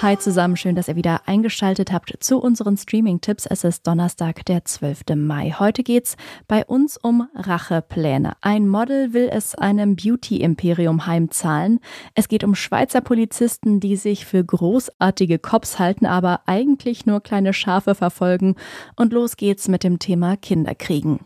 Hi zusammen, schön, dass ihr wieder eingeschaltet habt zu unseren Streaming-Tipps. Es ist Donnerstag, der 12. Mai. Heute geht's bei uns um Rachepläne. Ein Model will es einem Beauty-Imperium heimzahlen. Es geht um Schweizer Polizisten, die sich für großartige Cops halten, aber eigentlich nur kleine Schafe verfolgen. Und los geht's mit dem Thema Kinderkriegen.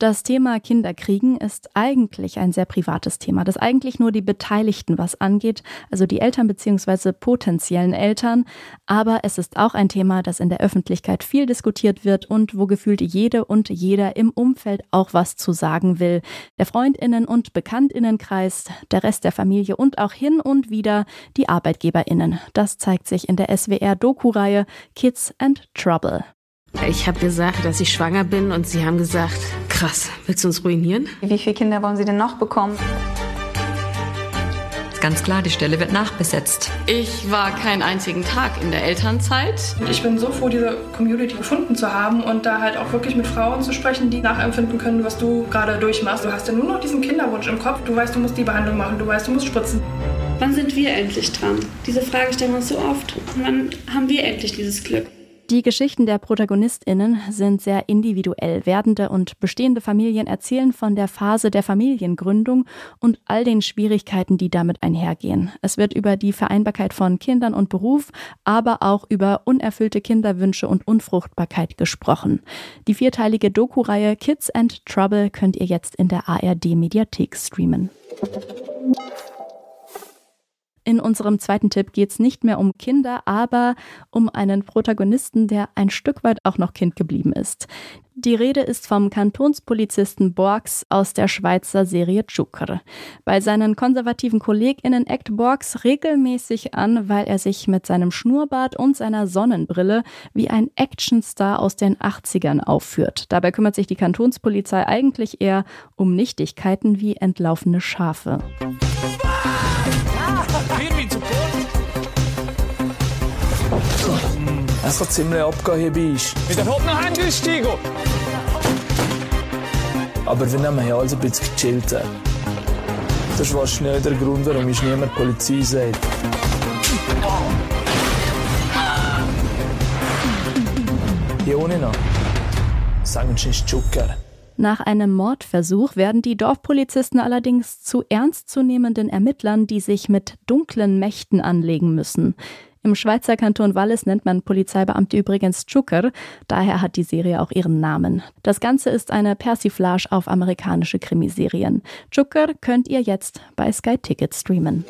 Das Thema Kinderkriegen ist eigentlich ein sehr privates Thema, das eigentlich nur die Beteiligten was angeht, also die Eltern bzw. potenziellen Eltern. Aber es ist auch ein Thema, das in der Öffentlichkeit viel diskutiert wird und wo gefühlt jede und jeder im Umfeld auch was zu sagen will. Der Freundinnen- und Bekanntinnenkreis, der Rest der Familie und auch hin und wieder die Arbeitgeberinnen. Das zeigt sich in der SWR-Doku-Reihe Kids and Trouble. Ich habe gesagt, dass ich schwanger bin und sie haben gesagt, krass, willst du uns ruinieren? Wie viele Kinder wollen Sie denn noch bekommen? Ganz klar, die Stelle wird nachbesetzt. Ich war keinen einzigen Tag in der Elternzeit. Ich bin so froh, diese Community gefunden zu haben und da halt auch wirklich mit Frauen zu sprechen, die nachempfinden können, was du gerade durchmachst. Du hast ja nur noch diesen Kinderwunsch im Kopf. Du weißt, du musst die Behandlung machen, du weißt, du musst spritzen. Wann sind wir endlich dran? Diese Frage stellen wir uns so oft. wann haben wir endlich dieses Glück? Die Geschichten der ProtagonistInnen sind sehr individuell. Werdende und bestehende Familien erzählen von der Phase der Familiengründung und all den Schwierigkeiten, die damit einhergehen. Es wird über die Vereinbarkeit von Kindern und Beruf, aber auch über unerfüllte Kinderwünsche und Unfruchtbarkeit gesprochen. Die vierteilige Doku-Reihe Kids and Trouble könnt ihr jetzt in der ARD Mediathek streamen. Unserem zweiten Tipp geht es nicht mehr um Kinder, aber um einen Protagonisten, der ein Stück weit auch noch Kind geblieben ist. Die Rede ist vom Kantonspolizisten Borgs aus der Schweizer Serie Tschukr. Bei seinen konservativen KollegInnen eckt Borgs regelmäßig an, weil er sich mit seinem Schnurrbart und seiner Sonnenbrille wie ein Actionstar aus den 80ern aufführt. Dabei kümmert sich die Kantonspolizei eigentlich eher um Nichtigkeiten wie entlaufene Schafe. Kann ziemlich abgehen hier ist. Mit der Hop noch eingestiegen. Aber wir nehmen hier alles ein bisschen gechillt. Das ist wahrscheinlich der Grund, warum ich niemand Polizei sagt. Hier ohne noch. Sagen Sie Zucker. Nach einem Mordversuch werden die Dorfpolizisten allerdings zu ernstzunehmenden Ermittlern, die sich mit dunklen Mächten anlegen müssen. Im Schweizer Kanton Wallis nennt man Polizeibeamte übrigens Tschuker, daher hat die Serie auch ihren Namen. Das Ganze ist eine Persiflage auf amerikanische Krimiserien. Tschuker könnt ihr jetzt bei Sky Ticket streamen.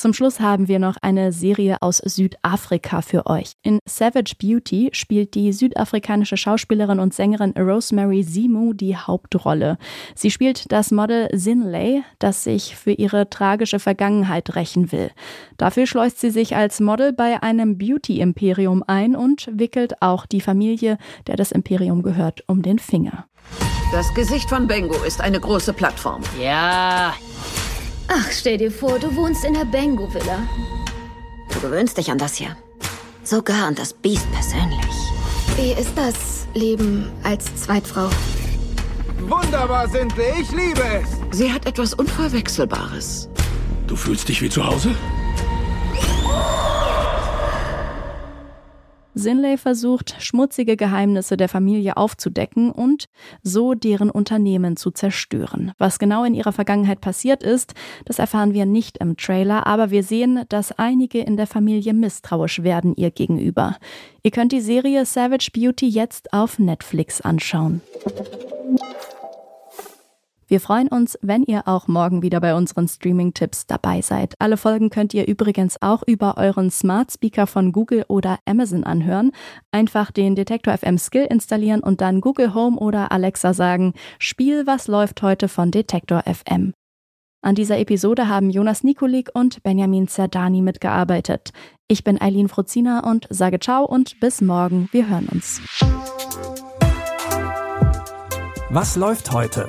Zum Schluss haben wir noch eine Serie aus Südafrika für euch. In Savage Beauty spielt die südafrikanische Schauspielerin und Sängerin Rosemary Zimu die Hauptrolle. Sie spielt das Model Sinley, das sich für ihre tragische Vergangenheit rächen will. Dafür schleust sie sich als Model bei einem Beauty-Imperium ein und wickelt auch die Familie, der das Imperium gehört, um den Finger. Das Gesicht von Bengo ist eine große Plattform. Ja, Ach, stell dir vor, du wohnst in der Bengo-Villa. Du gewöhnst dich an das hier. Sogar an das Biest persönlich. Wie ist das Leben als Zweitfrau? Wunderbar, Sindley, ich liebe es. Sie hat etwas Unverwechselbares. Du fühlst dich wie zu Hause? Sinley versucht, schmutzige Geheimnisse der Familie aufzudecken und so deren Unternehmen zu zerstören. Was genau in ihrer Vergangenheit passiert ist, das erfahren wir nicht im Trailer, aber wir sehen, dass einige in der Familie misstrauisch werden ihr gegenüber. Ihr könnt die Serie Savage Beauty jetzt auf Netflix anschauen. Wir freuen uns, wenn ihr auch morgen wieder bei unseren Streaming-Tipps dabei seid. Alle Folgen könnt ihr übrigens auch über euren Smart Speaker von Google oder Amazon anhören. Einfach den Detektor FM Skill installieren und dann Google Home oder Alexa sagen, Spiel, was läuft heute von Detektor FM. An dieser Episode haben Jonas Nikolik und Benjamin Zerdani mitgearbeitet. Ich bin Eileen Fruzina und sage ciao und bis morgen. Wir hören uns. Was läuft heute?